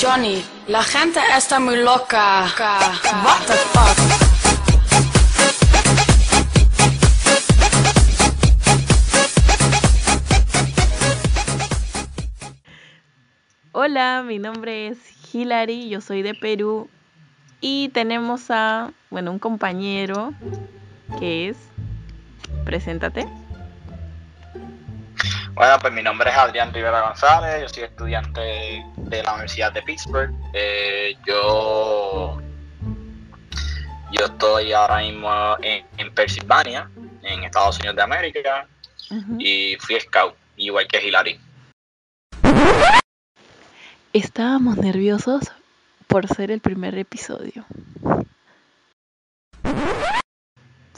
Johnny, la gente está muy loca. What the fuck? Hola, mi nombre es Hilary, yo soy de Perú y tenemos a, bueno, un compañero que es, preséntate. Bueno, pues mi nombre es Adrián Rivera González, yo soy estudiante de la Universidad de Pittsburgh. Eh, yo, yo estoy ahora mismo en, en Pensilvania, en Estados Unidos de América, y fui scout, igual que Hilary. Estábamos nerviosos por ser el primer episodio.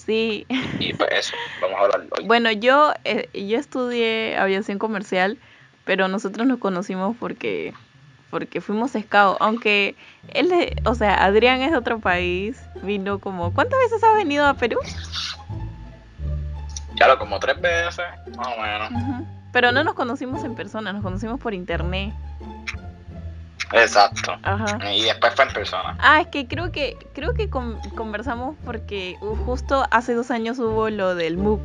Sí, Y pues eso, vamos a hablar hoy. bueno, yo, eh, yo estudié aviación comercial, pero nosotros nos conocimos porque, porque fuimos scout, aunque él, o sea, Adrián es de otro país, vino como, ¿cuántas veces has venido a Perú? Ya lo como tres veces, más o menos. Pero no nos conocimos en persona, nos conocimos por internet. Exacto. Ajá. Y después fue en persona. Ah, es que creo que creo que con- conversamos porque uh, justo hace dos años hubo lo del MOOC,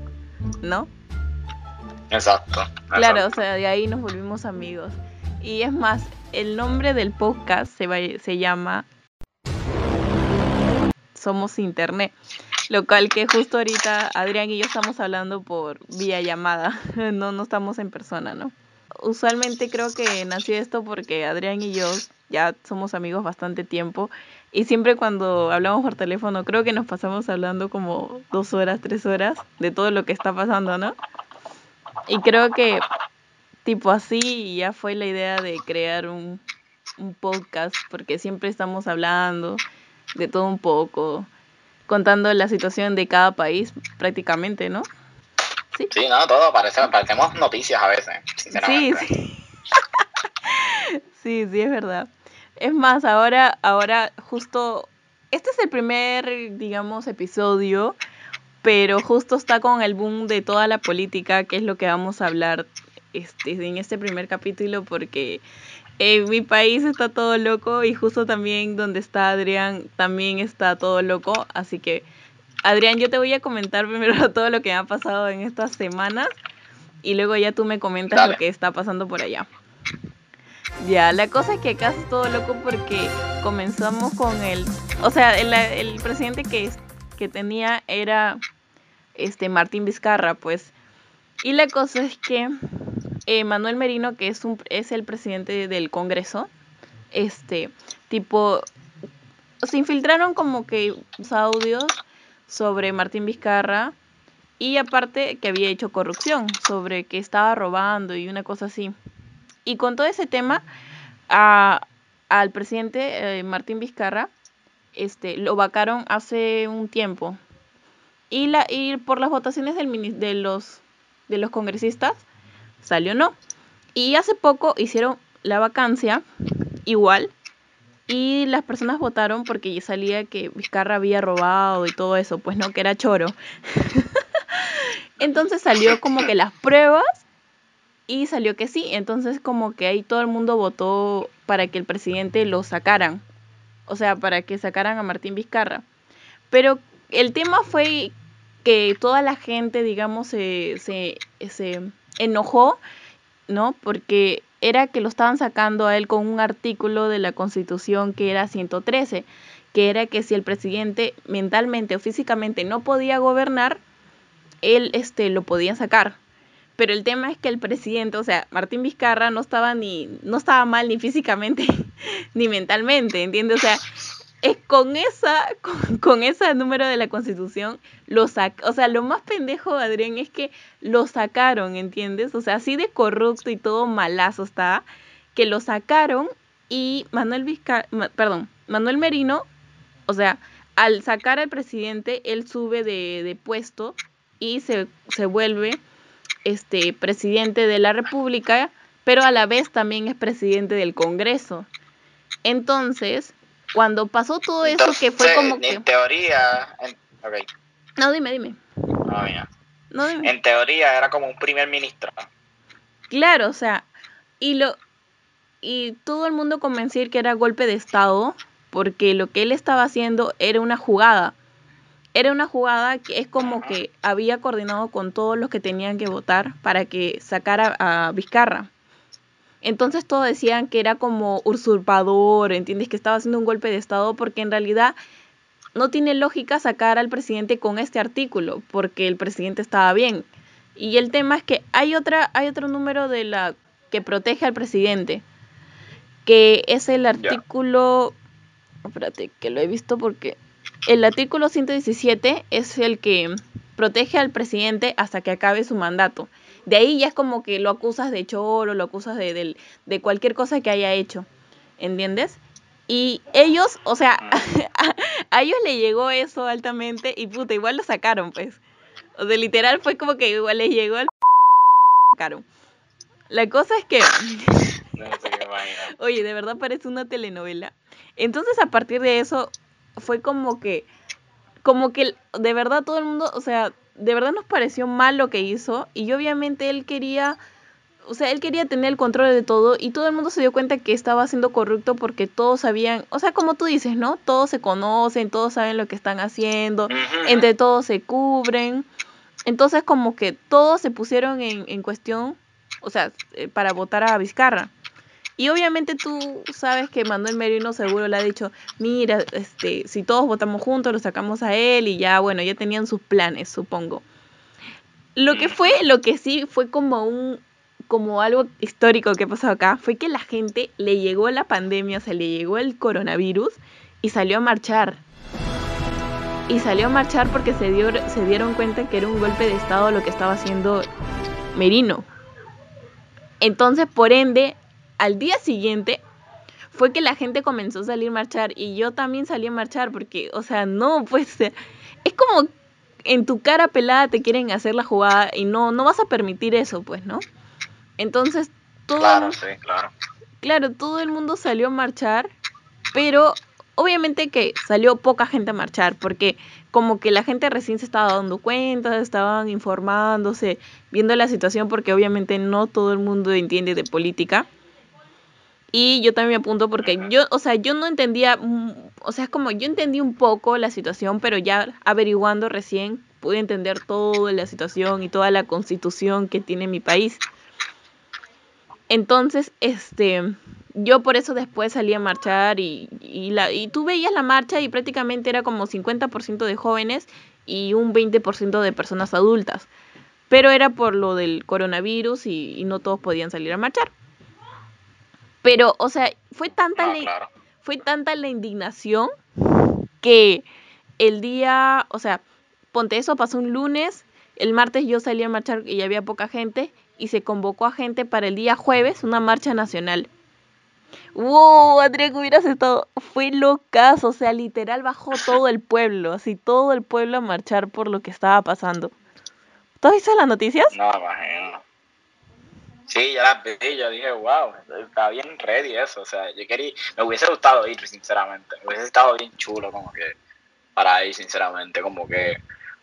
¿no? Exacto. Claro, o exacto. sea, de ahí nos volvimos amigos. Y es más, el nombre del podcast se, va- se llama Somos Internet. Lo cual que justo ahorita Adrián y yo estamos hablando por vía llamada, no, no estamos en persona, ¿no? Usualmente creo que nació esto porque Adrián y yo ya somos amigos bastante tiempo y siempre cuando hablamos por teléfono creo que nos pasamos hablando como dos horas, tres horas de todo lo que está pasando, ¿no? Y creo que tipo así ya fue la idea de crear un, un podcast porque siempre estamos hablando de todo un poco, contando la situación de cada país prácticamente, ¿no? Sí. Sí, no, todo parece, parecemos noticias a veces, Sí, sinceramente. sí. sí, sí, es verdad. Es más, ahora, ahora justo, este es el primer, digamos, episodio, pero justo está con el boom de toda la política, que es lo que vamos a hablar este, en este primer capítulo, porque en mi país está todo loco y justo también donde está Adrián también está todo loco, así que Adrián, yo te voy a comentar primero todo lo que me ha pasado en estas semanas y luego ya tú me comentas Dale. lo que está pasando por allá. Ya, la cosa es que acá es todo loco porque comenzamos con el, o sea, el, el presidente que, que tenía era este Martín Vizcarra, pues. Y la cosa es que eh, Manuel Merino, que es un es el presidente del Congreso, este tipo se infiltraron como que los audios sobre Martín Vizcarra y aparte que había hecho corrupción, sobre que estaba robando y una cosa así. Y con todo ese tema, al presidente eh, Martín Vizcarra este, lo vacaron hace un tiempo. Y, por las votaciones de los congresistas salió no. Y hace poco hicieron la vacancia igual. Y las personas votaron porque ya salía que Vizcarra había robado y todo eso, pues no, que era choro. Entonces salió como que las pruebas y salió que sí. Entonces como que ahí todo el mundo votó para que el presidente lo sacaran. O sea, para que sacaran a Martín Vizcarra. Pero el tema fue que toda la gente, digamos, se, se, se enojó, ¿no? Porque era que lo estaban sacando a él con un artículo de la Constitución que era 113, que era que si el presidente mentalmente o físicamente no podía gobernar, él este, lo podía sacar. Pero el tema es que el presidente, o sea, Martín Vizcarra no estaba ni, no estaba mal ni físicamente ni mentalmente, ¿entiendes? O sea, es con esa, con, con ese número de la constitución, lo sac o sea, lo más pendejo, Adrián, es que lo sacaron, ¿entiendes? O sea, así de corrupto y todo malazo está, que lo sacaron y Manuel Vizcarra, perdón, Manuel Merino, o sea, al sacar al presidente, él sube de, de puesto y se, se vuelve este presidente de la República, pero a la vez también es presidente del Congreso. Entonces, cuando pasó todo eso que fue como En que teoría, en, ok, No, dime, dime. no, mira. No, dime. en teoría era como un primer ministro. Claro, o sea, y lo y todo el mundo convencía que era golpe de Estado, porque lo que él estaba haciendo era una jugada. Era una jugada que es como que había coordinado con todos los que tenían que votar para que sacara a Vizcarra. Entonces todos decían que era como usurpador, ¿entiendes? Que estaba haciendo un golpe de Estado porque en realidad no tiene lógica sacar al presidente con este artículo, porque el presidente estaba bien. Y el tema es que hay otra, hay otro número de la que protege al presidente, que es el artículo, espérate, que lo he visto porque el artículo 117 es el que protege al presidente hasta que acabe su mandato. De ahí ya es como que lo acusas de choro, lo acusas de, de, cualquier cosa que haya hecho. ¿Entiendes? Y ellos, o sea, a, ellos le llegó eso altamente y puta, igual lo sacaron, pues. O sea, literal fue como que igual les llegó al sacaron. La cosa es que... Oye, de verdad parece una telenovela. Entonces a partir de eso fue como que... Como que de verdad todo el mundo, o sea, de verdad nos pareció mal lo que hizo y obviamente él quería, o sea, él quería tener el control de todo y todo el mundo se dio cuenta que estaba siendo corrupto porque todos sabían, o sea, como tú dices, ¿no? Todos se conocen, todos saben lo que están haciendo, entre todos se cubren. Entonces como que todos se pusieron en, en cuestión, o sea, eh, para votar a Vizcarra. Y obviamente tú sabes que Manuel Merino seguro le ha dicho, mira, este, si todos votamos juntos, lo sacamos a él y ya, bueno, ya tenían sus planes, supongo. Lo que fue, lo que sí fue como un, como algo histórico que pasó acá, fue que la gente le llegó la pandemia, o sea, le llegó el coronavirus y salió a marchar. Y salió a marchar porque se, dio, se dieron cuenta que era un golpe de Estado lo que estaba haciendo Merino. Entonces, por ende, al día siguiente fue que la gente comenzó a salir a marchar y yo también salí a marchar porque, o sea, no, pues es como en tu cara pelada te quieren hacer la jugada y no, no vas a permitir eso, pues, ¿no? Entonces, todo... Claro, sí, claro. Claro, todo el mundo salió a marchar, pero obviamente que salió poca gente a marchar porque como que la gente recién se estaba dando cuenta, estaban informándose, viendo la situación porque obviamente no todo el mundo entiende de política. Y yo también me apunto porque yo, o sea, yo no entendía, mm, o sea, es como yo entendí un poco la situación, pero ya averiguando recién pude entender toda la situación y toda la constitución que tiene mi país. Entonces, este, yo por eso después salí a marchar y, y, la, y tú veías la marcha y prácticamente era como 50% de jóvenes y un 20% de personas adultas. Pero era por lo del coronavirus y no todos podían salir a marchar. Pero, o sea, fue tanta, la, fue tanta la indignación que el día, o sea, ponte eso, pasó un lunes, el martes yo salí a marchar y había poca gente y se convocó a gente para el día jueves una marcha nacional. ¡Wow! Andrea, que hubieras estado. Fue locazo, o sea, literal bajó todo el pueblo, así todo el pueblo a marchar por lo que estaba pasando. ¿Tú has visto las noticias? No, imagino. Sí, ya las vi, yo dije, wow, está bien ready eso, o sea, yo quería, me hubiese gustado ir, sinceramente, me hubiese estado bien chulo como que para ir, sinceramente, como que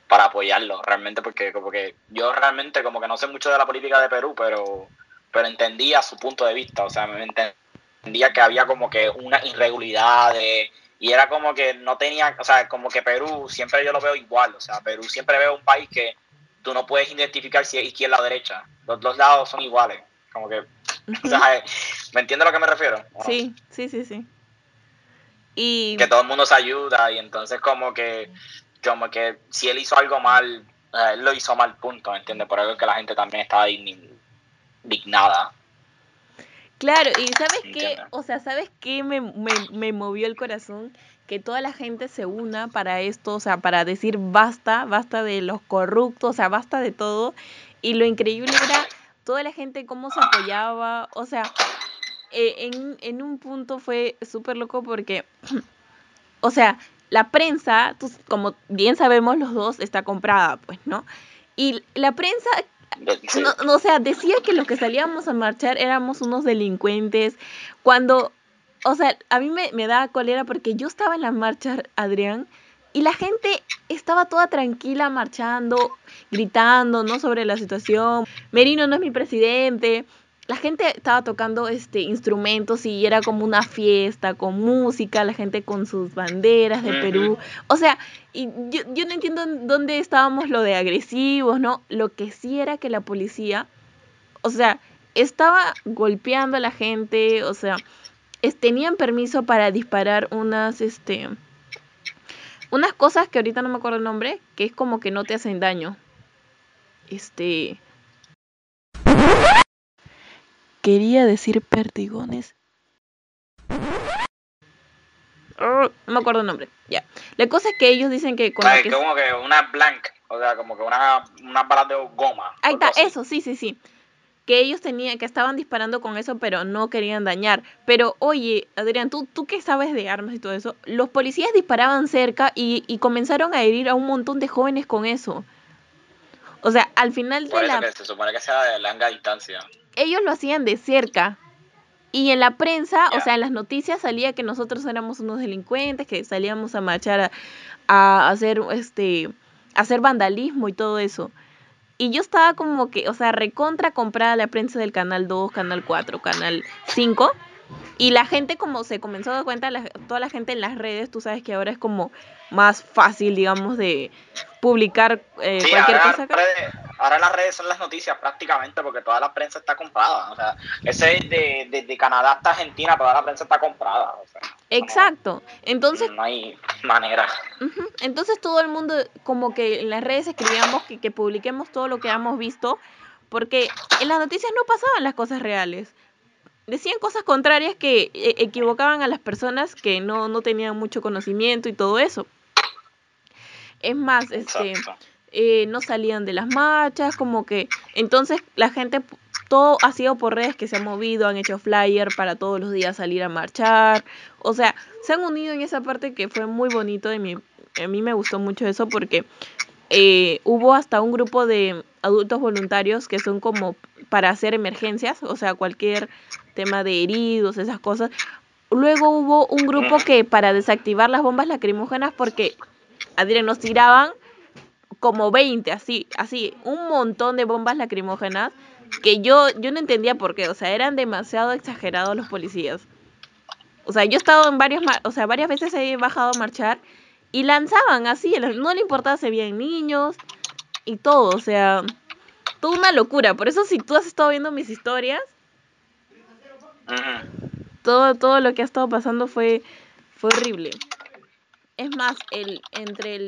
para apoyarlo, realmente, porque como que yo realmente como que no sé mucho de la política de Perú, pero, pero entendía su punto de vista, o sea, me entendía que había como que una irregularidad y era como que no tenía, o sea, como que Perú siempre yo lo veo igual, o sea, Perú siempre veo un país que tú no puedes identificar si es izquierda o derecha. Los dos lados son iguales. Como que. ¿Me entiendes a lo que me refiero? Sí, sí, sí, sí. Y... Que todo el mundo se ayuda y entonces como que como que si él hizo algo mal, él lo hizo mal, punto, ¿me entiendes? Por algo que la gente también estaba indignada. Claro, y ¿sabes qué? O sea, ¿sabes qué me, me, me movió el corazón? Que toda la gente se una para esto, o sea, para decir basta, basta de los corruptos, o sea, basta de todo. Y lo increíble era toda la gente cómo se apoyaba, o sea, eh, en, en un punto fue súper loco porque, o sea, la prensa, como bien sabemos los dos, está comprada, pues, ¿no? Y la prensa no, no, o sea, decía que los que salíamos a marchar éramos unos delincuentes, cuando o sea, a mí me, me da cólera porque yo estaba en la marcha, Adrián, y la gente estaba toda tranquila marchando, gritando, ¿no? Sobre la situación. Merino no es mi presidente. la gente estaba tocando este instrumentos y era como una fiesta con música, la gente con sus banderas de Perú. O sea, y yo, yo no entiendo dónde estábamos lo de agresivos, ¿no? Lo que sí era que la policía, o sea, estaba golpeando a la gente, o sea, tenían permiso para disparar unas, este, unas cosas que ahorita no me acuerdo el nombre, que es como que no te hacen daño. Este, Quería decir perdigones. Oh, no me acuerdo el nombre. Ya. La cosa es que ellos dicen que con que... como que una blank, o sea, como que una, una bala de goma. Ahí está, eso, sí, sí, sí. Que ellos tenían, que estaban disparando con eso, pero no querían dañar. Pero oye, Adrián, ¿tú, tú qué sabes de armas y todo eso? Los policías disparaban cerca y, y comenzaron a herir a un montón de jóvenes con eso. O sea, al final de la... se supone que sea de larga distancia ellos lo hacían de cerca. Y en la prensa, o sea, en las noticias salía que nosotros éramos unos delincuentes, que salíamos a marchar a, hacer este hacer vandalismo y todo eso. Y yo estaba como que, o sea, recontra comprada la prensa del canal 2, canal 4, canal 5. Y la gente como se comenzó a dar cuenta, toda la gente en las redes, tú sabes que ahora es como más fácil, digamos, de publicar eh, cualquier cosa. ahora las redes son las noticias prácticamente porque toda la prensa está comprada. O sea, ese de, de, Canadá hasta Argentina, toda la prensa está comprada. Exacto. Entonces... No hay manera. Entonces todo el mundo, como que en las redes escribíamos que, que publiquemos todo lo que hemos visto, porque en las noticias no pasaban las cosas reales. Decían cosas contrarias que eh, equivocaban a las personas que no, no tenían mucho conocimiento y todo eso. Es más, este, eh, no salían de las marchas, como que entonces la gente, todo ha sido por redes que se han movido, han hecho flyer para todos los días salir a marchar, o sea, se han unido en esa parte que fue muy bonito, de mí, a mí me gustó mucho eso porque eh, hubo hasta un grupo de adultos voluntarios que son como para hacer emergencias, o sea, cualquier tema de heridos, esas cosas. Luego hubo un grupo que para desactivar las bombas lacrimógenas, porque, Adrián, nos tiraban como 20, así, así, un montón de bombas lacrimógenas que yo, yo no entendía por qué, o sea, eran demasiado exagerados los policías. O sea, yo he estado en varios, o sea, varias veces he bajado a marchar y lanzaban así, no le importaba si habían niños y todo, o sea, toda una locura. Por eso si tú has estado viendo mis historias, todo, todo lo que ha estado pasando fue, fue horrible. Es más, el, entre el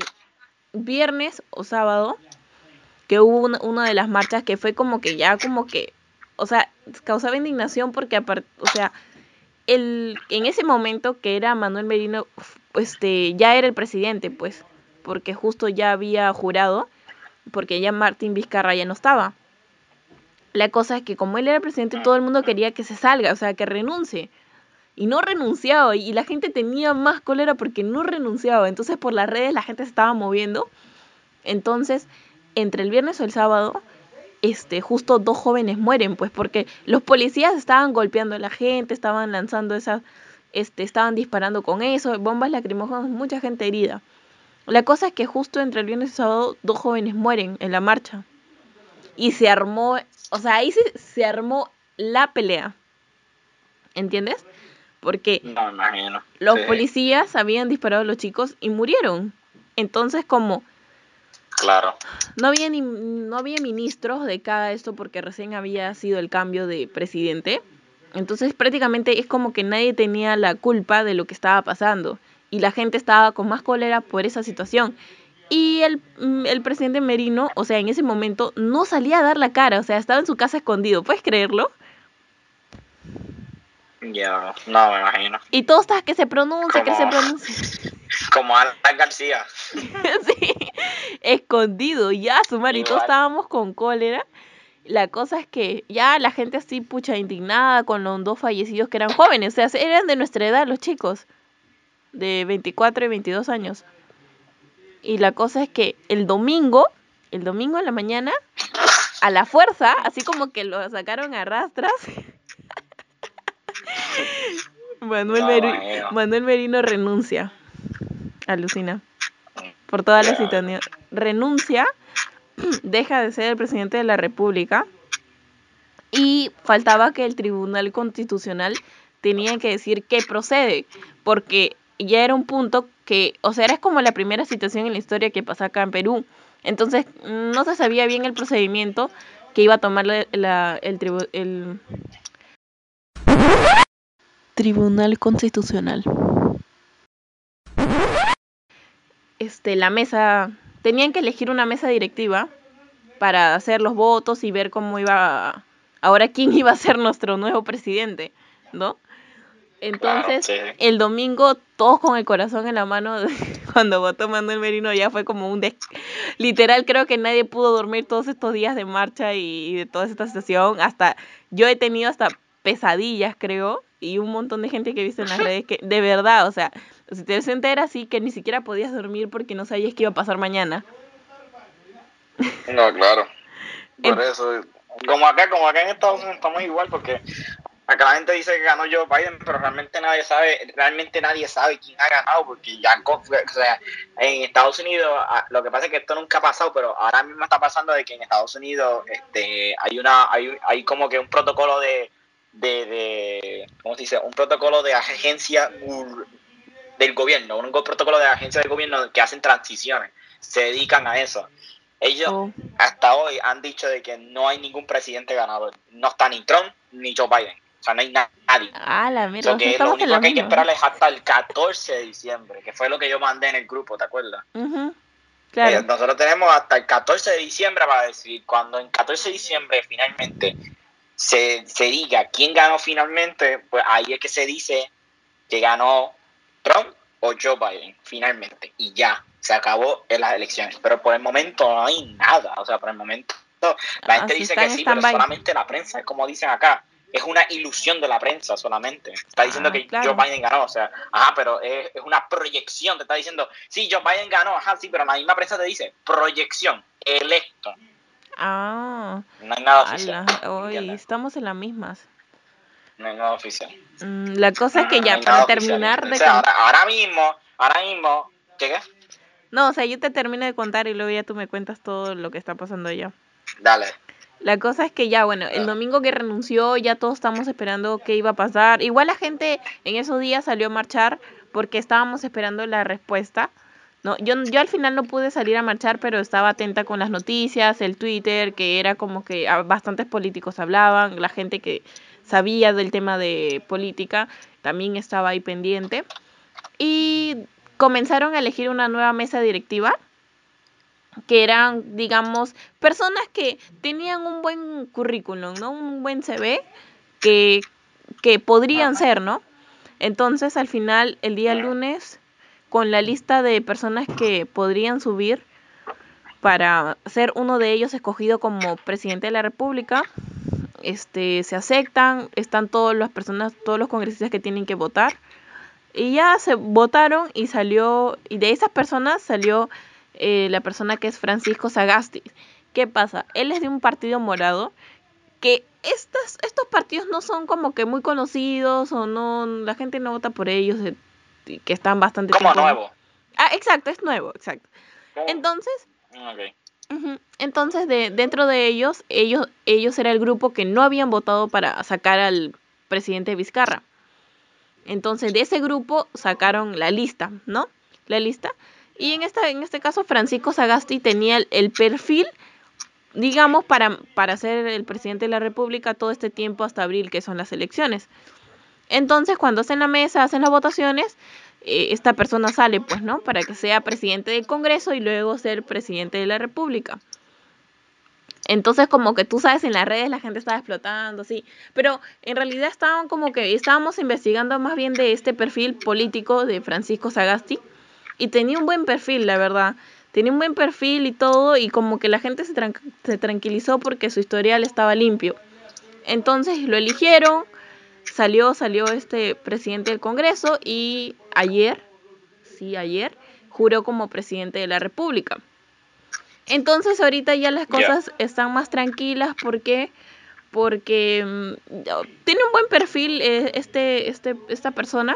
viernes o sábado, que hubo una, de las marchas que fue como que ya como que, o sea, causaba indignación porque o sea, el, en ese momento que era Manuel Merino, este, ya era el presidente, pues, porque justo ya había jurado, porque ya Martín Vizcarra ya no estaba. La cosa es que como él era presidente, todo el mundo quería que se salga, o sea, que renuncie. Y no renunciaba, y la gente tenía más cólera porque no renunciaba. Entonces por las redes la gente se estaba moviendo. Entonces, entre el viernes o el sábado, este, justo dos jóvenes mueren, pues porque los policías estaban golpeando a la gente, estaban lanzando esas, este, estaban disparando con eso, bombas lacrimógenas, mucha gente herida. La cosa es que justo entre el viernes y el sábado, dos jóvenes mueren en la marcha. Y se armó o sea, ahí se, armó la pelea. ¿Entiendes? Porque los policías habían disparado a los chicos y murieron. Entonces, como Claro. No había ni no había ministros de cada esto porque recién había sido el cambio de presidente. Entonces, prácticamente es como que nadie tenía la culpa de lo que estaba pasando y la gente estaba con más cólera por esa situación. Y el, mm, el, presidente Merino, o sea, en ese momento no salía a dar la cara, o sea, estaba en su casa escondido, ¿puedes creerlo? Ya, no me imagino. Y todo está que se pronuncia, que se pronuncia. Como Alan García. sí, escondido, ya, su y todos estábamos con cólera. La cosa es que ya la gente así, pucha, indignada con los dos fallecidos que eran jóvenes, o sea, eran de nuestra edad los chicos, de 24 y 22 años. Y la cosa es que el domingo, el domingo en la mañana, a la fuerza, así como que lo sacaron a rastras. Manuel, Manuel Merino renuncia. Alucina. Por toda la situación. Renuncia, deja de ser el presidente de la República y faltaba que el Tribunal Constitucional tenía que decir qué procede, porque ya era un punto que, o sea, era como la primera situación en la historia que pasa acá en Perú. Entonces, no se sabía bien el procedimiento que iba a tomar el, el Tribunal Constitucional. Este, la mesa, tenían que elegir una mesa directiva para hacer los votos y ver cómo iba, ahora quién iba a ser nuestro nuevo presidente, ¿no? Entonces, el domingo, todos con el corazón en la mano, cuando votó Manuel Merino, ya fue como un... Literal, creo que nadie pudo dormir todos estos días de marcha y de toda esta sesión. Hasta yo he tenido hasta pesadillas, creo, y un montón de gente que he visto en las redes que, de verdad, o sea, si te entera así que ni siquiera podías dormir porque no sabías qué iba a pasar mañana. No, claro. Por eso, como acá, como acá en Estados Unidos estamos igual, porque acá la gente dice que ganó Joe Biden, pero realmente nadie sabe, realmente nadie sabe quién ha ganado, porque ya, o sea, en Estados Unidos, ah, lo que pasa es que esto nunca ha pasado, pero ahora mismo está pasando de que en Estados Unidos, este, hay una, hay, hay como que un protocolo de, de, de ¿cómo se dice? Un protocolo de agencia del gobierno, un protocolo de agencia del gobierno que hacen transiciones, se dedican a eso. Ellos oh. hasta hoy han dicho de que no hay ningún presidente ganador. No está ni Trump ni Joe Biden. O sea, no hay nadie. Ah, la mierda. Lo, que, lo único que hay que esperar es hasta el 14 de diciembre, que fue lo que yo mandé en el grupo, ¿te acuerdas? claro. Eh, nosotros tenemos hasta el 14 de diciembre para decir, cuando en 14 de diciembre finalmente se, se diga quién ganó finalmente, pues ahí es que se dice que ganó Trump o Joe Biden, finalmente. Y ya, se acabó en las elecciones. Pero por el momento no hay nada. O sea, por el momento la gente dice que sí, pero solamente la prensa, es como dicen acá. Es una ilusión de la prensa solamente. Está diciendo ah, que Joe Biden ganó, o sea, ajá, pero es, una proyección. Te está diciendo, sí, Joe Biden ganó, ajá, sí, pero la misma prensa te dice, proyección, electo. Ah. No hay nada oficial. Hoy estamos en las mismas. No hay nada oficial. Mm, la cosa es que ya, para terminar de. ahora, mismo, ahora mismo. ¿Qué qué? No, o sea, yo te termino de contar y luego ya tú me cuentas todo lo que está pasando allá. Dale. La cosa es que ya, bueno, el domingo que renunció, ya todos estamos esperando qué iba a pasar. Igual la gente en esos días salió a marchar porque estábamos esperando la respuesta. No, yo, yo al final no pude salir a marchar, pero estaba atenta con las noticias, el Twitter, que era como que bastantes políticos hablaban, la gente que sabía del tema de política también estaba ahí pendiente. Y comenzaron a elegir una nueva mesa directiva que eran, digamos, personas que tenían un buen currículum, ¿no? Un buen CV que, que podrían ser, ¿no? Entonces, al final, el día lunes, con la lista de personas que podrían subir para ser uno de ellos escogido como presidente de la República, este, se aceptan, están todas las personas, todos los congresistas que tienen que votar. Y ya se votaron y salió, y de esas personas salió eh, la persona que es Francisco Sagasti. ¿Qué pasa? Él es de un partido morado que estos, estos partidos no son como que muy conocidos o no, la gente no vota por ellos, eh, que están bastante... Como nuevo. Ah, exacto, es nuevo, exacto. Entonces... Entonces, de, dentro de ellos, ellos, ellos era el grupo que no habían votado para sacar al presidente Vizcarra. Entonces, de ese grupo sacaron la lista, ¿no? La lista. Y en, esta, en este caso, Francisco Sagasti tenía el, perfil, digamos, para, para ser el presidente de la República todo este tiempo hasta abril, que son las elecciones. Entonces, cuando hacen la mesa, hacen las votaciones, eh, esta persona sale, pues, ¿no? Para que sea presidente del Congreso y luego ser presidente de la República. Entonces, como que tú sabes, en las redes la gente estaba explotando, sí. Pero en realidad estaban como que estábamos investigando más bien de este perfil político de Francisco Sagasti. Y tenía un buen perfil, la verdad. Tenía un buen perfil y todo. Y como que la gente se, se tranquilizó porque su historial estaba limpio. Entonces lo eligieron salió, salió este presidente del Congreso y ayer, sí, ayer, juró como presidente de la República. Entonces ahorita ya las cosas están más tranquilas porque porque mm, tiene un buen perfil eh, este, este, esta persona.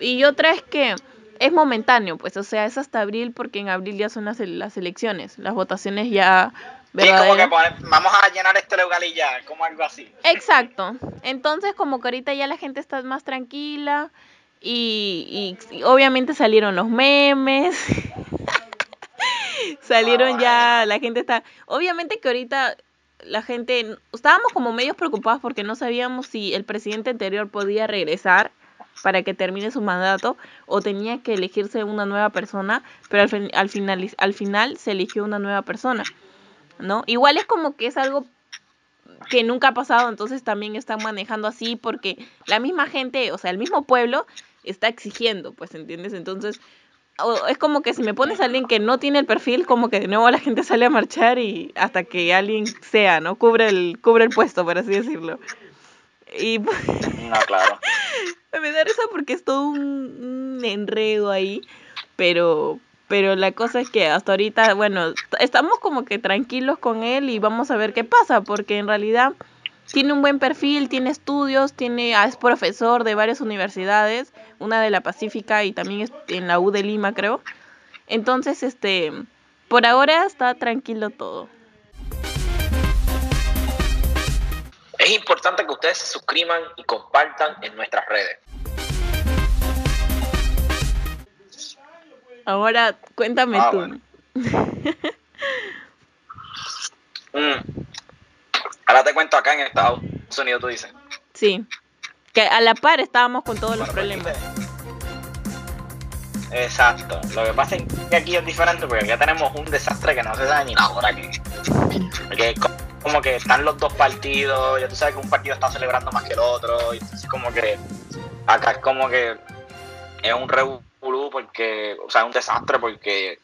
Y otra es que es momentáneo, pues, o sea, es hasta abril porque en abril ya son las, las elecciones. Las votaciones ya Es como que poner- vamos a llenar este lugar y ya, como algo así. Exacto. Entonces, como que ahorita ya la gente está más tranquila y, y- y obviamente salieron los memes. salieron ya, la gente está... Obviamente que ahorita la gente... Estábamos como medios preocupados porque no sabíamos si el presidente anterior podía regresar para que termine su mandato o tenía que elegirse una nueva persona, pero al, fin- al, final, al final se eligió una nueva persona, ¿no? Igual es como que es algo que nunca ha pasado, entonces también están manejando así porque la misma gente, o sea, el mismo pueblo está exigiendo, pues, ¿entiendes? Entonces, o- es como que si me pones a alguien que no tiene el perfil, como que de nuevo la gente sale a marchar y hasta que alguien sea, ¿no? Cubre el, cubre el puesto, por así decirlo. Y pues, No, claro. me da risa porque es todo un, un enredo ahí, pero, pero la cosa es que hasta ahorita, bueno, estamos como que tranquilos con él y vamos a ver qué pasa, porque en realidad tiene un buen perfil, tiene estudios, tiene, ah, es profesor de varias universidades, una de la Pacífica y también en la U de Lima, creo. Entonces, este, por ahora está tranquilo todo. Es importante que ustedes se suscriban y compartan en nuestras redes. Ahora, cuéntame Ah, tú. bueno. Mm. Ahora te cuento acá en Estados Unidos, tú dices. Sí. Que a la par estábamos con todos los Bueno, pues, problemas. Exacto. Lo que pasa es que aquí es diferente porque aquí tenemos un desastre que no se sabe ni la hora que. Porque como que están los dos partidos, ya tú sabes que un partido está celebrando más que el otro, y entonces como que acá es como que es un revolú porque, o sea, es un desastre porque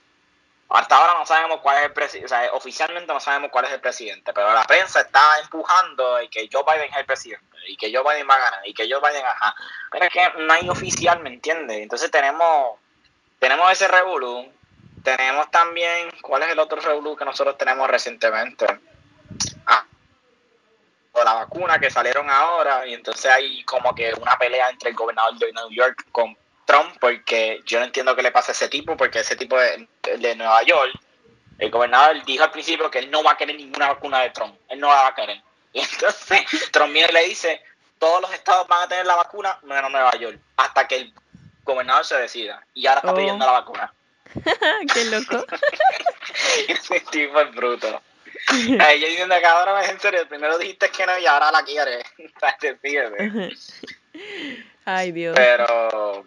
hasta ahora no sabemos cuál es el presidente, o sea, oficialmente no sabemos cuál es el presidente, pero la prensa está empujando y que Joe Biden es el presidente, y que Joe Biden va a ganar, y que Joe Biden, ajá. Pero es que no hay oficial, ¿me entiendes? Entonces tenemos, tenemos ese revolú, tenemos también, ¿cuál es el otro revolú que nosotros tenemos recientemente? Ah, la vacuna que salieron ahora, y entonces hay como que una pelea entre el gobernador de New York con Trump, porque yo no entiendo qué le pasa a ese tipo, porque ese tipo de, de Nueva York, el gobernador dijo al principio que él no va a querer ninguna vacuna de Trump, él no la va a querer. Y entonces Trump le dice, todos los estados van a tener la vacuna, menos Nueva York, hasta que el gobernador se decida. Y ahora está Oh. pidiendo la vacuna. Qué loco. Ese tipo es bruto. Ay, yo diciendo, cabrón, en serio, primero dijiste que no y ahora la quieres. Ay, Dios. Pero,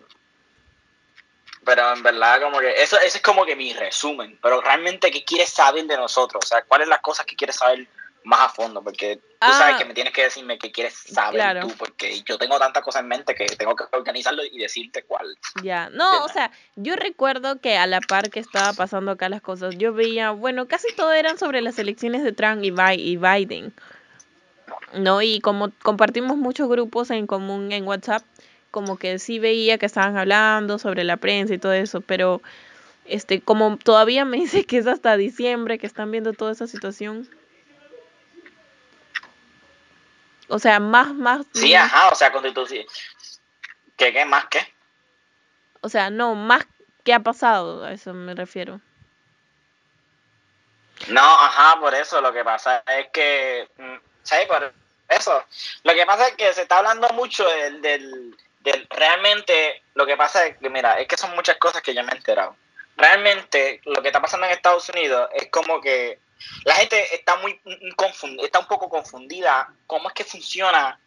pero en verdad, como que eso, ese es como que mi resumen. Pero realmente, ¿qué quieres saber de nosotros? O sea, ¿cuáles las cosas que quieres saber más a fondo? Porque tú Ah. sabes que me tienes que decirme qué quieres saber Claro. tú, porque yo tengo tantas cosas en mente que tengo que organizarlo y decirte cuál. Ya, no, o sea, yo recuerdo que a la par que estaba pasando acá las cosas, yo veía, bueno, casi todo eran sobre las elecciones de Trump y Biden, ¿no? Y como compartimos muchos grupos en común en WhatsApp, como que sí veía que estaban hablando sobre la prensa y todo eso, pero este, como todavía me dice que es hasta diciembre que están viendo toda esa situación. O sea, más, más, Sí, más- ajá, o sea, constitución. ¿Qué, qué más qué? o sea, no, más que ha pasado, a eso me refiero. No, ajá, por eso lo que pasa es que, mm, sí, por eso. Lo que pasa es que se está hablando mucho del, del, realmente, lo que pasa es que, mira, es que son muchas cosas que yo me he enterado. Realmente, lo que está pasando en Estados Unidos es como que la gente está muy confundida, está un poco confundida cómo es que funciona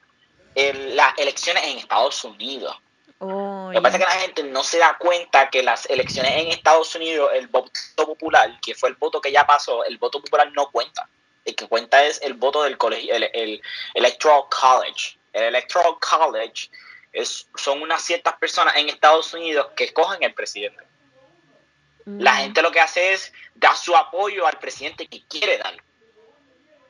las elecciones en Estados Unidos. Lo que pasa ya. es que la gente no se da cuenta que las elecciones en Estados Unidos, el voto popular, que fue el voto que ya pasó, el voto popular no cuenta. El que cuenta es el voto del colegio, el, el Electoral College. El Electoral College es, son unas ciertas personas en Estados Unidos que escogen el presidente. La Mm, gente lo que hace es dar su apoyo al presidente que quiere dar.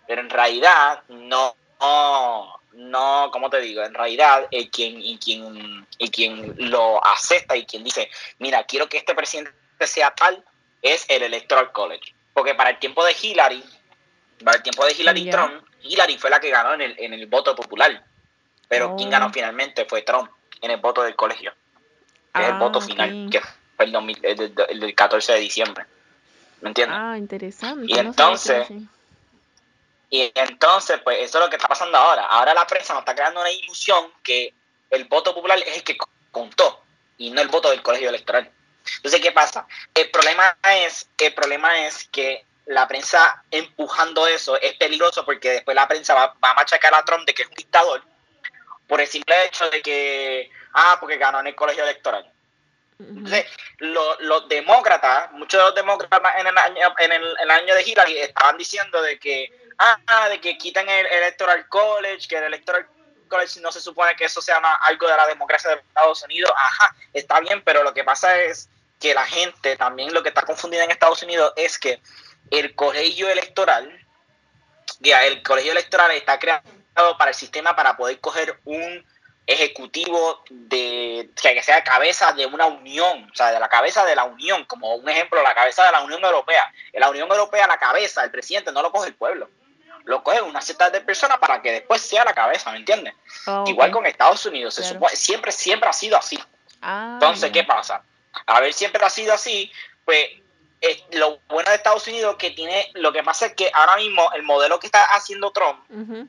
Pero en realidad no, no, no, ¿cómo te digo? En realidad el quien, y quien, y quien lo acepta y quien dice, mira, quiero que este presidente sea tal, es el Electoral College. Porque para el tiempo de Hillary, para el tiempo de Hillary. Trump, Hillary fue la que ganó en el, en el voto popular. Pero quien Oh. ganó finalmente fue Trump en el voto del colegio que es el Ah, voto ok. final, que fue el, 2000 el el del 14 de diciembre. ¿Me entiendes? Ah, interesante. Y no entonces-. Y entonces, pues eso es lo que está pasando ahora. Ahora la prensa nos está creando una ilusión que el voto popular es el que contó y no el voto del colegio electoral. Entonces, ¿qué pasa? El problema es, el problema es que la prensa empujando eso es peligroso porque después la prensa va, va a machacar a Trump de que es un dictador por el simple hecho de que, ah, porque ganó en el colegio electoral. Entonces, los demócratas, muchos de los demócratas en el año, en el, año de Hillary estaban diciendo de que, ah, de que quitan el electoral college, que el electoral college no se supone que eso sea algo de la democracia de Estados Unidos. Ajá, está bien, pero lo que pasa es que la gente también lo que está confundida en Estados Unidos es que el colegio electoral, ya, el colegio electoral está creado para el sistema para poder coger un ejecutivo de que sea cabeza de una unión, o sea, de la cabeza de la unión, como un ejemplo, la cabeza de la Unión Europea. En la Unión Europea, la cabeza, el presidente, no lo coge el pueblo, lo coge una cierta de personas para que después sea la cabeza, ¿me entiendes? Ah, Igual con Estados Unidos, siempre, siempre ha sido así. Ah, Entonces, ¿qué pasa? A ver, siempre ha sido así, pues lo bueno de Estados Unidos que tiene, lo que pasa es que ahora mismo el modelo que está haciendo Trump,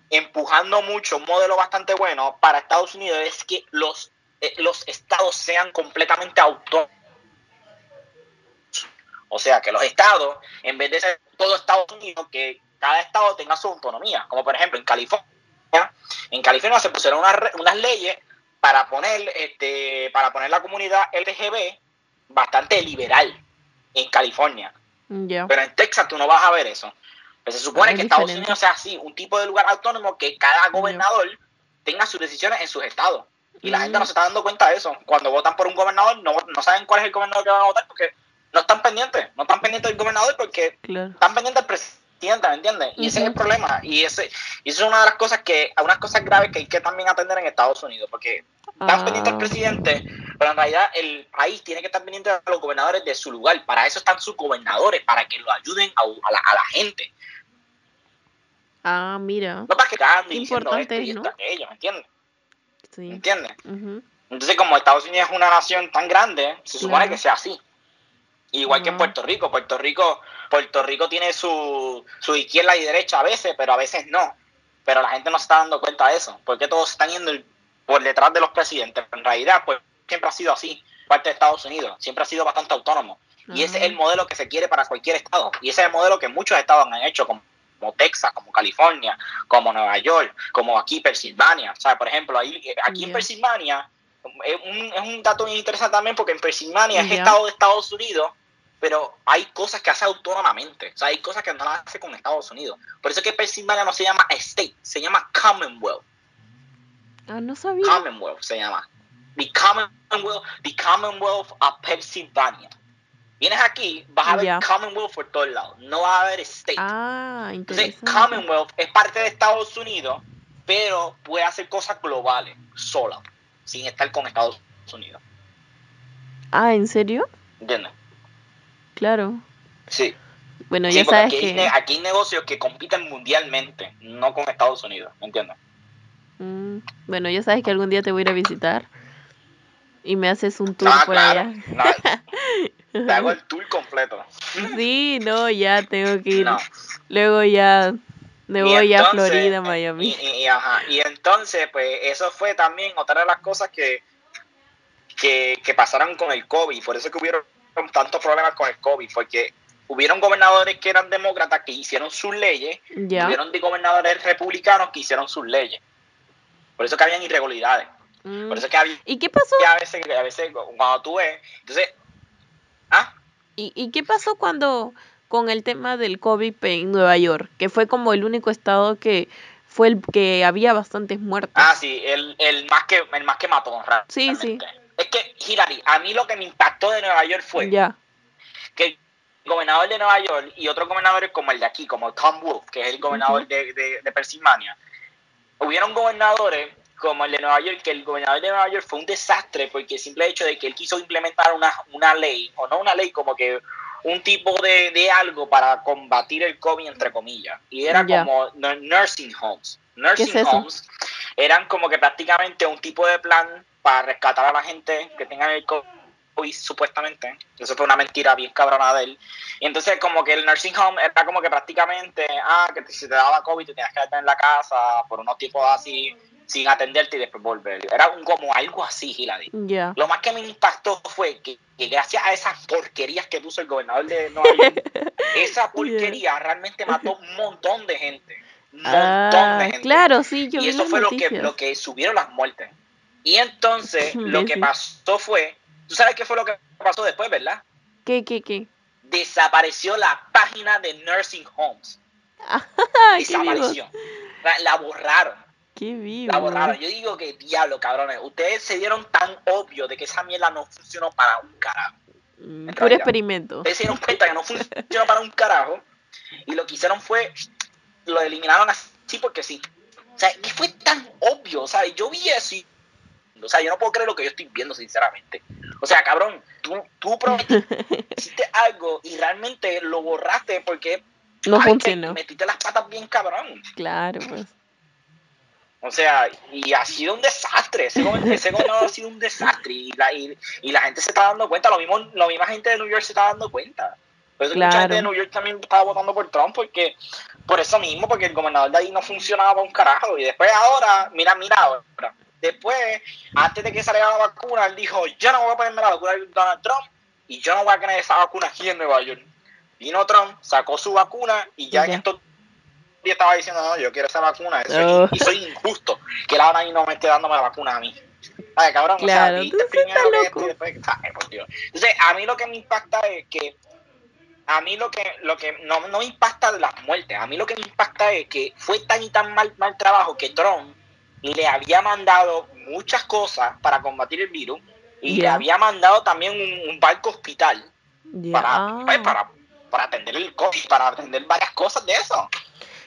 empujando mucho, un modelo bastante bueno para Estados Unidos es que los, eh, los estados sean completamente autónomos. O sea, que los estados, en vez de ser todo Estados Unidos, que cada estado tenga su autonomía. Como por ejemplo en California, en California se pusieron unas, unas leyes para poner, este, para poner la comunidad LGB bastante liberal en California. Pero en Texas tú no vas a ver eso. Pues se supone que Estados Unidos sea así, un tipo de lugar autónomo que cada gobernador tenga sus decisiones en sus estados. Y la gente no se está dando cuenta de eso. Cuando votan por un gobernador, no, no saben cuál es el gobernador que van a votar porque no están pendientes. No están pendientes del gobernador porque están pendientes del presidente, ¿me entiendes? Y ese es el problema. Y ese y eso es una de las cosas que, unas cosas graves que hay que también atender en Estados Unidos. Porque están ah. pendientes del presidente, pero en realidad el país tiene que estar pendiente de los gobernadores de su lugar. Para eso están sus gobernadores, para que lo ayuden a, la, gente. Ah, mira. No para que cambien diciendo esto y esto, aquello, ¿me entiendes? Sí. ¿Me entiendes? Entonces, como Estados Unidos es una nación tan grande, se supone que sea así. Igual que en Puerto Rico. Puerto Rico, Puerto Rico tiene su, su izquierda y derecha a veces, pero a veces no. Pero la gente no se está dando cuenta de eso. Porque todos están yendo por detrás de los presidentes. En realidad, pues siempre ha sido así, parte de Estados Unidos, siempre ha sido bastante autónomo. Y ese es el modelo que se quiere para cualquier estado. Y ese es el modelo que muchos estados han hecho, como, Texas, como California, como Nueva York, como aquí Pensilvania. O sea, por ejemplo, ahí, eh, aquí en Pensilvania, es un, es un dato muy interesante también porque en Pensilvania es estado de Estados Unidos, pero hay cosas que hace autónomamente. O sea, hay cosas que no las hace con Estados Unidos. Por eso es que Pensilvania no se llama state, se llama Commonwealth. Ah, no sabía. Commonwealth se llama the Commonwealth, the Commonwealth of Pennsylvania. Vienes aquí, vas a ver Commonwealth por todos lados, no va a haber state. Ah, Entonces, Commonwealth es parte de Estados Unidos, pero puede hacer cosas globales, sola, sin estar con Estados Unidos. Ah, ¿en serio? ¿Entiendes? Claro. Sí. Bueno, ya sabes aquí que... aquí hay negocios que compiten mundialmente, no con Estados Unidos, ¿me entiendes? Mm, bueno, ya sabes que algún día te voy a ir a visitar y me haces un tour ah, por allá. te hago el tour completo. Sí, no, ya tengo que ir. Luego ya me voy a Florida, Miami. Y, ajá, y entonces, pues eso fue también otra de las cosas que, que, que pasaron con el COVID. Por eso que hubieron tantos problemas con el COVID, porque hubieron gobernadores que eran demócratas que hicieron sus leyes, y hubieron de gobernadores republicanos que hicieron sus leyes. Por eso que habían irregularidades. Mm. Por eso que había, ¿Y qué pasó? a veces, a veces cuando tú ves, entonces, ¿ah? ¿Y, ¿Y qué pasó cuando con el tema del COVID en Nueva York? Que fue como el único estado que fue el que había bastantes muertos. Ah, sí, el, el más que el más que mató, Sí, sí. Es que, Hillary, a mí lo que me impactó de Nueva York fue que el gobernador de Nueva York y otros gobernadores como el de aquí, como Tom Wolf, que es el gobernador de, de, de Pensilvania, hubieron gobernadores como el de Nueva York, que el gobernador de Nueva York fue un desastre porque el simple hecho de que él quiso implementar una, una ley, o no una ley, como que un tipo de, de algo para combatir el COVID, entre comillas. Y era como nursing homes. Nursing homes eran como que prácticamente un tipo de plan para rescatar a la gente que tenga el COVID supuestamente. Eso fue una mentira bien cabrona de él. Y entonces, como que el nursing home era como que prácticamente, ah, que si te daba COVID, te tenías que quedarte en la casa por unos tipos así, sin atenderte y después volver. Era un, como algo así, Hilary. Ya. Lo más que me impactó fue que, que gracias a esas porquerías que puso el gobernador de Nueva York, esa porquería realmente mató un montón de gente. Un montón Ah, de gente. claro, sí, yo y vi eso fue lo que, lo que subieron las muertes. Y entonces lo que pasó fue, tú sabes qué fue lo que pasó después, ¿verdad? ¿Qué, qué, qué? Desapareció la página de Nursing Homes. Desapareció. La, la borraron, Qué vivo. la borraron. Yo digo que diablo, cabrones. Ustedes se dieron tan obvio de que esa mierda no funcionó para un carajo. Mm, Puro realidad. experimento. Ustedes se dieron cuenta que no funcionó para un carajo. Y lo que hicieron fue, lo eliminaron así porque sí. O sea, que fue tan obvio. O sea, yo vi eso y, o sea, yo no puedo creer lo que yo estoy viendo, sinceramente. O sea, cabrón, tú, tú hiciste algo y realmente lo borraste porque No ay, que funcionó. metiste las patas bien cabrón. Claro, pues. O sea, y ha sido un desastre. Ese gobernador ha sido un desastre. Y la, y, y la gente se está dando cuenta. Lo mismo, la misma gente de New York se está dando cuenta. Por eso que mucha Claro. gente de New York también estaba votando por Trump. Porque, por eso mismo, porque el gobernador de ahí no funcionaba para un carajo. Y después ahora, mira, mira ahora. Después, antes de que saliera la vacuna, él dijo, yo no voy a ponerme la vacuna de Donald Trump. Y yo no voy a tener esa vacuna aquí en Nueva York. Vino Trump, sacó su vacuna y ya ya. en estos días estaba diciendo, no, yo quiero esa vacuna. Eso es- Oh. y soy injusto que él ahora ahí no me esté dándome la vacuna a mí. Ay, cabrón, Claro, o sea, tú primero que después, ay, por Dios. Entonces, a mí lo que me impacta es que a mí lo que lo que no, no me impacta de las muertes, a mí lo que me impacta es que fue tan y tan mal, mal trabajo que Trump le había mandado muchas cosas para combatir el virus y le había mandado también un, un barco hospital para, pues, para, para atender el COVID, para atender varias cosas de eso.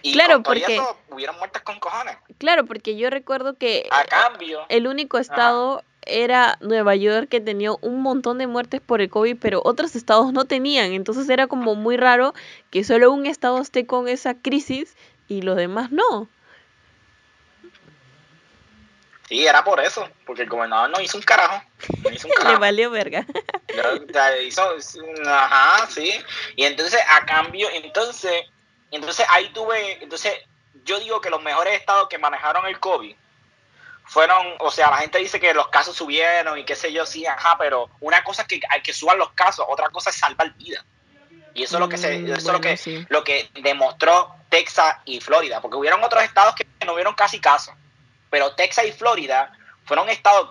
Y Claro, porque- eso hubieron muertes con cojones. Claro, porque yo recuerdo que A cambio, el único estado era Nueva York que tenía un montón de muertes por el COVID, pero otros estados no tenían. Entonces era como muy raro que solo un estado esté con esa crisis y los demás no. Sí, era por eso, porque el gobernador no hizo un carajo. No hizo un Le valió verga. Hizo, ajá, sí. Y entonces, a cambio, entonces, entonces ahí tuve, entonces, yo digo que los mejores estados que manejaron el COVID fueron, o sea, la gente dice que los casos subieron y qué sé yo, sí, ajá, pero una cosa es que hay que suban los casos, otra cosa es salvar vidas. Y eso es lo que se, Mm, eso es lo que, sí. lo que demostró Texas y Florida, porque hubieron otros estados que no hubieron casi casos, pero Texas y Florida fueron estados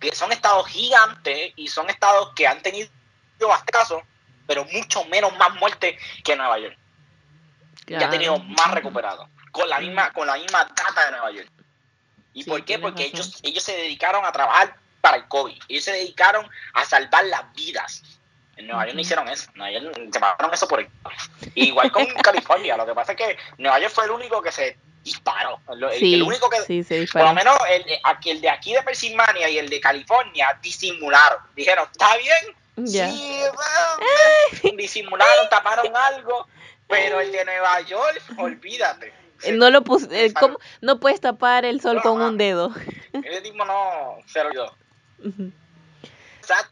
que son estados gigantes y son estados que han tenido bastantes casos, pero mucho menos más muertes que Nueva York. Y ha Claro. tenido más recuperados, con la misma, con la misma data de Nueva York. ¿Y Sí, por qué? Porque razón. ellos, ellos se dedicaron a trabajar para el COVID. Ellos se dedicaron a salvar las vidas. En Nueva York no hicieron eso. Nueva York se pagaron eso por el Igual con California. Lo que pasa es que Nueva York fue el único que se disparó. El, el- Sí, el único que, sí, se por lo menos el, de- aquí- el de aquí de Pensilvania y el de California disimularon. Dijeron, ¿está bien? Sí, bueno, disimularon, taparon algo. Pero el de Nueva York, olvídate. Eh, No lo pus- eh. ¿cómo? No puedes tapar el sol con un dedo. Ese tipo no se olvidó. Exacto,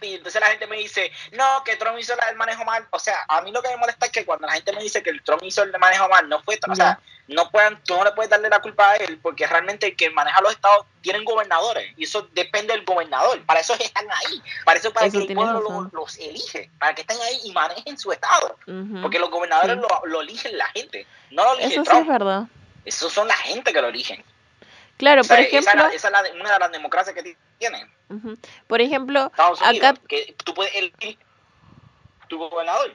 y entonces la gente me dice, no, que Trump hizo el manejo mal. O sea, a mí lo que me molesta es que cuando la gente me dice que el Trump hizo el manejo mal, no fue, o sea, no puedan, tú no le puedes darle la culpa a él, porque realmente el que maneja los estados tienen gobernadores, y eso depende del gobernador. Para eso están ahí, para eso para Eso que el pueblo los elige, para que estén ahí y manejen su estado. Porque los gobernadores Sí. lo, lo eligen la gente, no lo elige Eso sí es Trump. verdad. Esos son la gente que lo eligen. Claro, O sea, por ejemplo, esa es la- una de las democracias que tienen por ejemplo, Estados Unidos, acá que tú puedes elegir tu gobernador.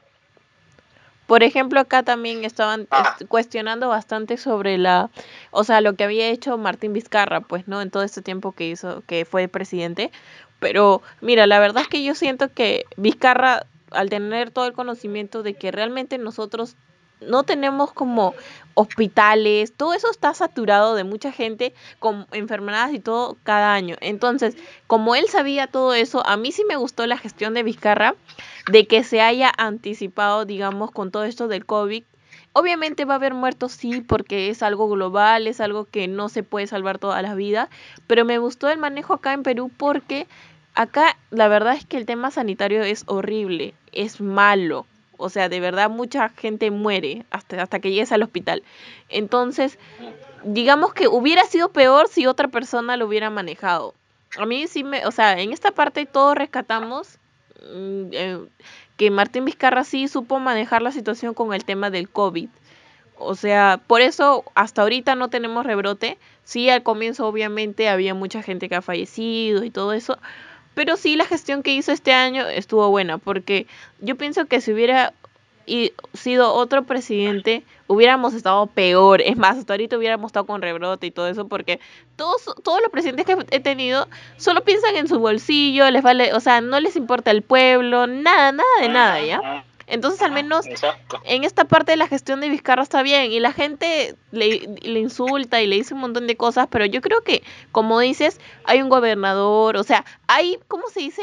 Por ejemplo, acá también estaban Ah. est- cuestionando bastante sobre la, o sea, lo que había hecho Martín Vizcarra, pues, ¿no? En todo este tiempo que hizo, que fue presidente. Pero, mira, la verdad es que yo siento que Vizcarra, al tener todo el conocimiento de que realmente nosotros no tenemos como hospitales, todo eso está saturado de mucha gente con enfermedades y todo cada año. Entonces, como él sabía todo eso, a mí sí me gustó la gestión de Vizcarra de que se haya anticipado, digamos, con todo esto del COVID. Obviamente va a haber muertos, sí, porque es algo global, es algo que no se puede salvar toda la vida, pero me gustó el manejo acá en Perú porque acá la verdad es que el tema sanitario es horrible, es malo. O sea, de verdad mucha gente muere hasta, hasta que llegues al hospital. Entonces, digamos que hubiera sido peor si otra persona lo hubiera manejado. A mí sí me, o sea, en esta parte todos rescatamos mm, eh, que Martín Vizcarra sí supo manejar la situación con el tema del COVID. O sea, por eso hasta ahorita no tenemos rebrote. Sí, al comienzo obviamente había mucha gente que ha fallecido y todo eso. Pero sí, la gestión que hizo este año estuvo buena, porque yo pienso que si hubiera sido otro presidente, hubiéramos estado peor. Es más, hasta ahorita hubiéramos estado con rebrote y todo eso, porque todos, todos los presidentes que he tenido solo piensan en su bolsillo, les vale, o sea, no les importa el pueblo, nada, nada de nada, ¿ya? Entonces, al menos en esta parte de la gestión de Vizcarra está bien y la gente le, le, insulta y le dice un montón de cosas, pero yo creo que, como dices, hay un gobernador, o sea, hay, ¿cómo se dice?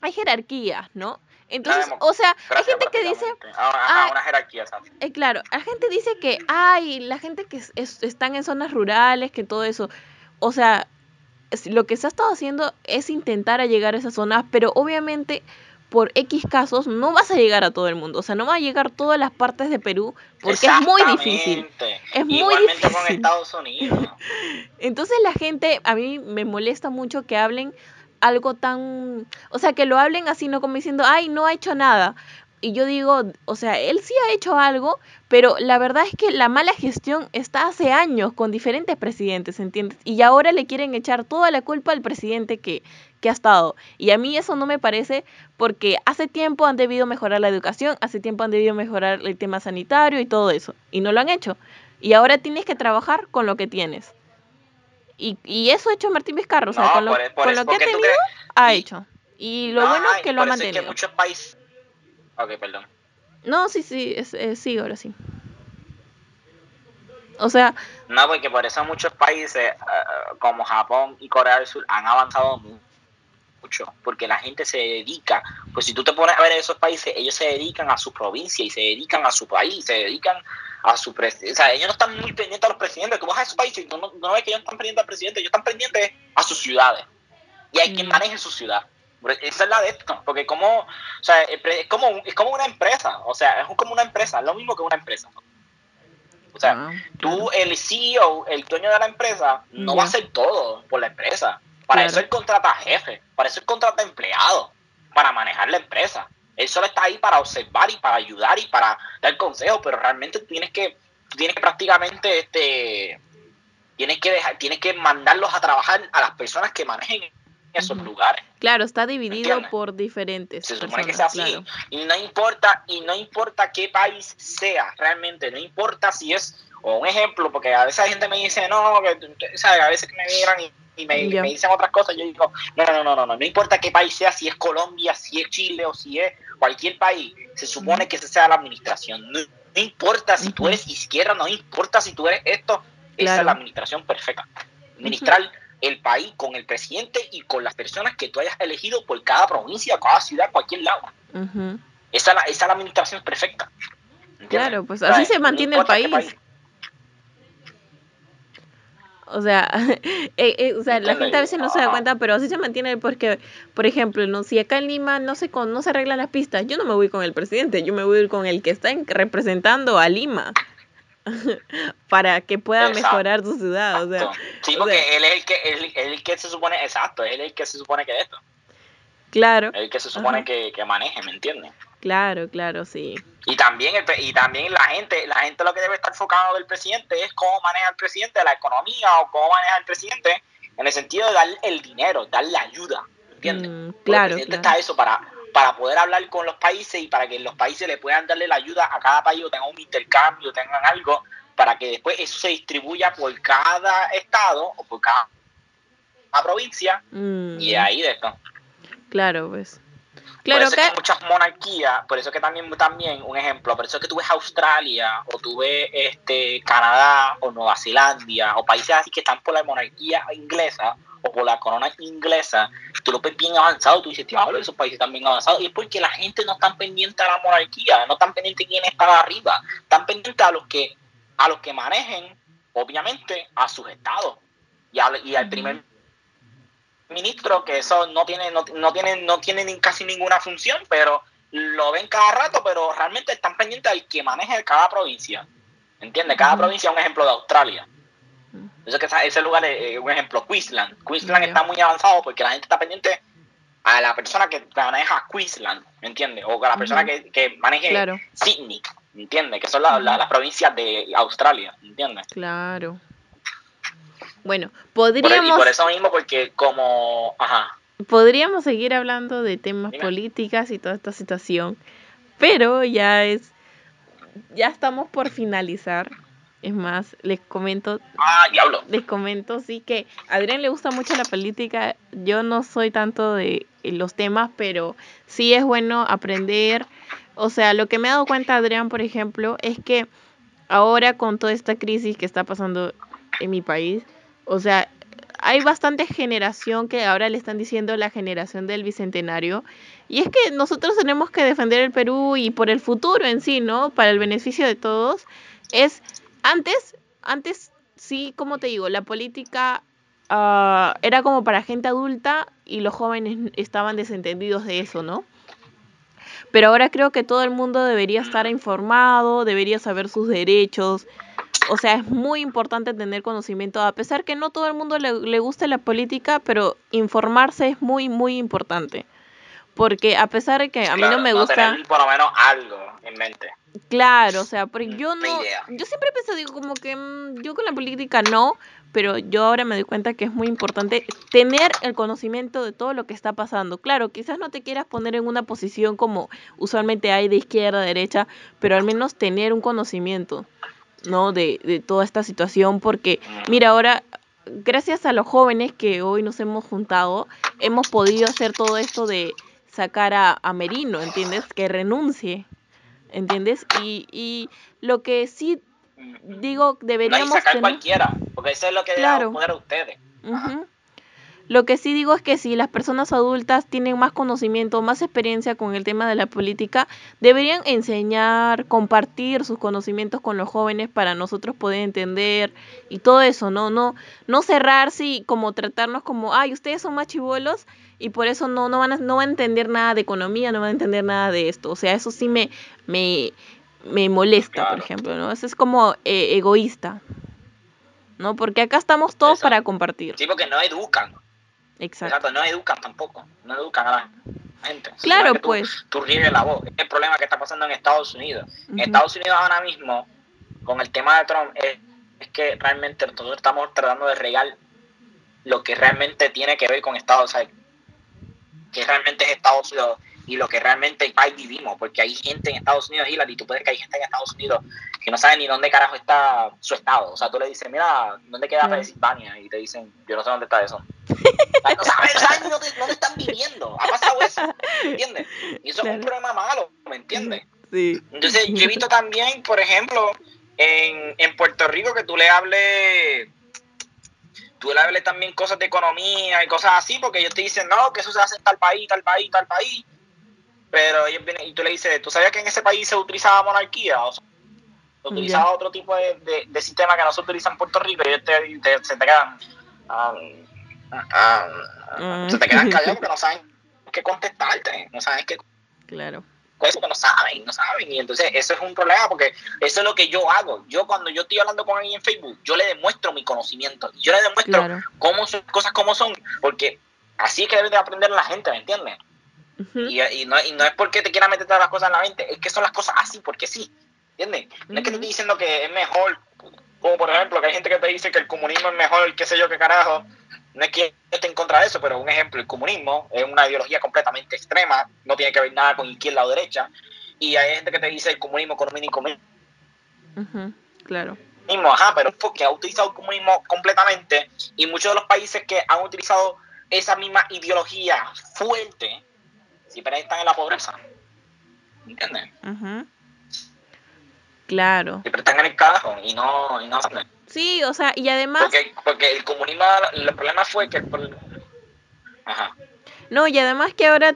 Hay jerarquía, ¿no? Entonces, o sea, hay gente que dice... Ah, una jerarquía, Eh, claro, la gente dice que, ay, la gente que están en zonas rurales, que todo eso, o sea, lo que se ha estado haciendo es intentar llegar a esas zonas, pero obviamente por X casos no vas a llegar a todo el mundo, o sea, no va a llegar todas las partes de Perú porque es muy difícil. Es muy difícil. con Estados Unidos. Entonces la gente, a mí me molesta mucho que hablen algo tan, o sea, que lo hablen así, no como diciendo, ay, no ha hecho nada. Y yo digo, o sea, él sí ha hecho algo, pero la verdad es que la mala gestión está hace años con diferentes presidentes, ¿entiendes? Y ahora le quieren echar toda la culpa al presidente que, que ha estado. Y a mí eso no me parece porque hace tiempo han debido mejorar la educación, hace tiempo han debido mejorar el tema sanitario y todo eso. Y no lo han hecho. Y ahora tienes que trabajar con lo que tienes. Y, y eso ha hecho Martín Vizcarra, o sea, con lo, con lo que ha tenido, ha hecho. Y lo bueno es que lo ha mantenido. Es que muchos países... Ok, perdón. No, sí, sí, es, sí, ahora sí. O sea... No, porque por eso muchos países eh, como Japón y Corea del Sur han avanzado mucho, porque la gente se dedica, pues si tú te pones a ver esos países, ellos se dedican a su provincia y se dedican a su país, se dedican a su presidente. O sea, ellos no están muy pendientes a los presidentes. Que vas a esos países y tú no, no ves que ellos están pendientes al presidente, ellos están pendientes a sus ciudades. Y hay quien mm. maneje su ciudad. Esa es la de esto. Porque como, o sea, es como, es como una empresa. O sea, es como una empresa, es lo mismo que una empresa. O sea, ah, tú, el CEO, el dueño de la empresa, no va a hacer todo por la empresa. Para eso él contrata jefe, para eso él contrata empleado, para manejar la empresa. Él solo está ahí para observar y para ayudar y para dar consejos, pero realmente tienes que, tienes que prácticamente, este, tienes que dejar, tienes que mandarlos a trabajar a las personas que manejen esos lugares. Claro, está dividido por diferentes. Se supone que sea así. Y no importa, y no importa qué país sea, realmente, no importa si es, o un ejemplo, porque a veces la gente me dice, no, que, ¿sabes? a veces que me miran y y me, dicen otras cosas, yo digo, no, no, no, no, no, no importa qué país sea, si es Colombia, si es Chile o si es cualquier país, se supone que esa sea la administración. No, importa si tú eres izquierda, no importa si tú eres esto, esa es la administración perfecta. Administrar el país con el presidente y con las personas que tú hayas elegido por cada provincia, cada ciudad, cualquier lado. esa, es la, administración perfecta. Claro, pues así se mantiene el país. O sea, eh, eh, o sea la gente a veces no se da cuenta, pero así se mantiene porque, por ejemplo, no si acá en Lima no se, con, no se arreglan las pistas, yo no me voy con el presidente, yo me voy con el que está representando a Lima para que pueda mejorar su ciudad. O sea, sí, porque él es el que, él, el que se supone, exacto, él es el que se supone que de esto. Claro. El que se supone que, que maneje, ¿me entiendes? Claro, claro, sí. Y también, el, y también la gente, la gente lo que debe estar enfocado del presidente es cómo maneja el presidente la economía o cómo maneja el presidente en el sentido de dar el dinero, dar la ayuda, ¿entiendes? Mm, claro, el presidente está eso para, para poder hablar con los países y para que los países le puedan darle la ayuda a cada país o tengan un intercambio, tengan algo, para que después eso se distribuya por cada estado o por cada, provincia mm. y ahí de esto. Claro, pues. Claro por eso que... hay muchas monarquías, por eso que también, también, un ejemplo, por eso que tú ves Australia, o tú ves este, Canadá, o Nueva Zelanda, o países así que están por la monarquía inglesa, o por la corona inglesa, tú lo ves bien avanzado, tú dices, tío, esos países están bien avanzados, y es porque la gente no está pendiente a la monarquía, no están pendientes quién está arriba, están pendientes a los que, a los que manejen, obviamente, a sus estados, y, y al primer ministro que eso no tiene, no, no tiene, no tiene ni casi ninguna función, pero lo ven cada rato, pero realmente están pendientes del que maneje cada provincia. ¿Entiendes? Cada provincia es un ejemplo de Australia. Que ese lugar es un ejemplo, Queensland. Queensland está muy avanzado porque la gente está pendiente a la persona que maneja Queensland, ¿me entiendes? O a la persona que, que maneje Sydney, ¿me entiendes? Que son las provincias de Australia, ¿me entiendes? Claro. Bueno, podríamos... y por eso mismo, porque como... Ajá. Podríamos seguir hablando de temas políticas y toda esta situación, pero ya es... Ya estamos por finalizar. Es más, les comento. Ah, diablo. Les comento, sí, que a Adrián le gusta mucho la política. Yo no soy tanto de los temas, pero sí es bueno aprender. O sea, lo que me he dado cuenta, Adrián, por ejemplo, es que ahora con toda esta crisis que está pasando en mi país, o sea, hay bastante generación que ahora le están diciendo la generación del bicentenario. Y es que nosotros tenemos que defender el Perú y por el futuro en sí, ¿no? Para el beneficio de todos. Es antes, antes sí, como te digo, la política uh, era como para gente adulta y los jóvenes estaban desentendidos de eso, ¿no? Pero ahora creo que todo el mundo debería estar informado, debería saber sus derechos, o sea, es muy importante tener conocimiento, a pesar que no todo el mundo le, le guste la política, pero informarse es muy, muy importante. Porque a pesar de que a mí no me gusta... Tener por lo menos algo en mente. Claro, o sea, porque yo no... Yo siempre pensado, digo, como que mm, yo con la política no, pero yo ahora me doy cuenta que es muy importante tener el conocimiento de todo lo que está pasando. Claro, quizás no te quieras poner en una posición como usualmente hay de izquierda a derecha, pero al menos tener un conocimiento. ¿No? De, de toda esta situación, porque mira, ahora, gracias a los jóvenes que hoy nos hemos juntado, hemos podido hacer todo esto de sacar a, a Merino, ¿entiendes? Que renuncie, ¿entiendes? Y, y lo que sí digo, deberíamos... No sacar cualquiera, porque eso es lo que claro. poner a ustedes. Lo que sí digo es que si las personas adultas tienen más conocimiento, más experiencia con el tema de la política, deberían enseñar, compartir sus conocimientos con los jóvenes para nosotros poder entender y todo eso, ¿no? No, no cerrarse y como tratarnos como, ay, ustedes son más chivolos y por eso no, no, van a, no van a entender nada de economía, no van a entender nada de esto. O sea, eso sí me, me, me molesta, por ejemplo, ¿no? Eso es como eh, egoísta. ¿no? Porque acá estamos todos para compartir. Sí, porque no educan. Exacto. no educan tampoco, no educan a la gente. Claro, pues. Tú ríes la voz. Es el problema que está pasando en Estados Unidos. En Estados Unidos ahora mismo, con el tema de Trump, es, que realmente nosotros estamos tratando de regar lo que realmente tiene que ver con Estados Unidos, que realmente es Estados Unidos y lo que realmente el país vivimos, porque hay gente en Estados Unidos, y tú puedes que hay gente en Estados Unidos que no sabe ni dónde carajo está su estado. O sea, tú le dices, mira, ¿dónde queda Pensilvania? Y te dicen, yo no sé dónde está eso. no saben, dónde, están viviendo. Ha pasado eso, ¿me entiendes? Y eso es un problema malo, ¿me entiendes? Sí. Entonces, yo he visto también, por ejemplo, en, en Puerto Rico que tú le hables tú le hables también cosas de economía y cosas así, porque ellos te dicen, no, que eso se hace en tal país, tal país, tal país. Pero ellos vienen y tú le dices, ¿tú sabías que en ese país se utilizaba monarquía? O sea, se utilizaba otro tipo de, de, sistema que no se utiliza en Puerto Rico y ellos te, se te quedan... Mm. se te quedan callados porque no saben qué contestarte, no saben qué... Claro eso que no saben, no saben. Y entonces eso es un problema porque eso es lo que yo hago. Yo cuando yo estoy hablando con alguien en Facebook, yo le demuestro mi conocimiento. Yo le demuestro cómo son cosas como son, porque así es que debe de aprender la gente, ¿me entiendes? Y, no, y no es porque te quiera meter todas las cosas en la mente, es que son las cosas así porque sí, ¿entiendes? No es que te estoy diciendo que es mejor, como por ejemplo que hay gente que te dice que el comunismo es mejor, qué sé yo, qué carajo. No es que esté en contra de eso, pero un ejemplo, el comunismo es una ideología completamente extrema, no tiene que ver nada con izquierda o derecha. Y hay gente que te dice el comunismo, y comunismo. Claro. Ajá, pero porque ha utilizado el comunismo completamente y muchos de los países que han utilizado esa misma ideología fuerte siempre están en la pobreza. ¿Entiendes? Claro. Siempre están en el carajo y no, y no Sí, o sea, y además... Porque, porque el comunismo, el problema fue que... Ajá. No, y además que ahora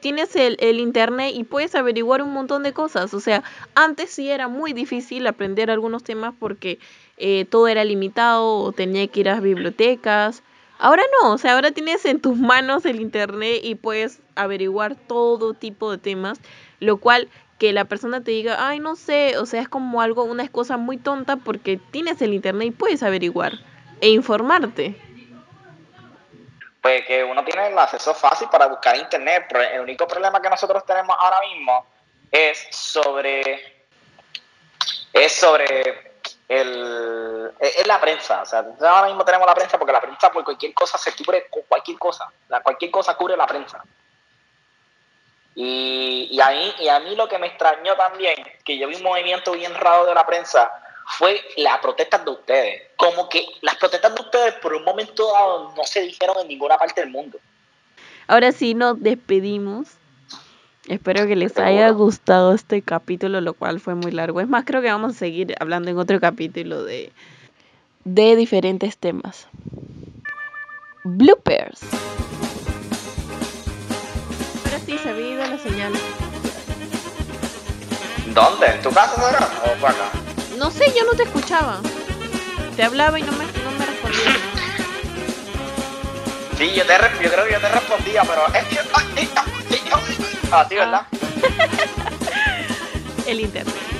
tienes el, el, internet y puedes averiguar un montón de cosas. O sea, antes sí era muy difícil aprender algunos temas porque eh, todo era limitado o tenía que ir a las bibliotecas Ahora no, o sea, ahora tienes en tus manos el internet y puedes averiguar todo tipo de temas, lo cual que la persona te diga, ay, no sé, o sea, es como algo, una cosa muy tonta porque tienes el internet y puedes averiguar e informarte. Pues que uno tiene el acceso fácil para buscar internet, pero el único problema que nosotros tenemos ahora mismo es sobre es sobre el, es la prensa. O sea, ahora mismo tenemos la prensa porque la prensa por cualquier cosa se cubre cualquier cosa. La, cualquier cosa cubre la prensa. Y, y, a mí, y a mí lo que me extrañó también, que yo vi un movimiento bien raro de la prensa, fue las protestas de ustedes. Como que las protestas de ustedes por un momento dado no se dijeron en ninguna parte del mundo. Ahora sí nos despedimos. Espero que les haya gustado este capítulo, lo cual fue muy largo. Es más, creo que vamos a seguir hablando en otro capítulo de, de diferentes temas. Bloopers. Ahora sí, se había ido la señal. ¿Dónde? ¿En tu casa, Sara? ¿O para acá? No sé, yo no te escuchaba. Te hablaba y no me, no me respondías. Sí, yo, te, yo creo que yo te respondía, pero es que... Así, ¿verdad? El internet.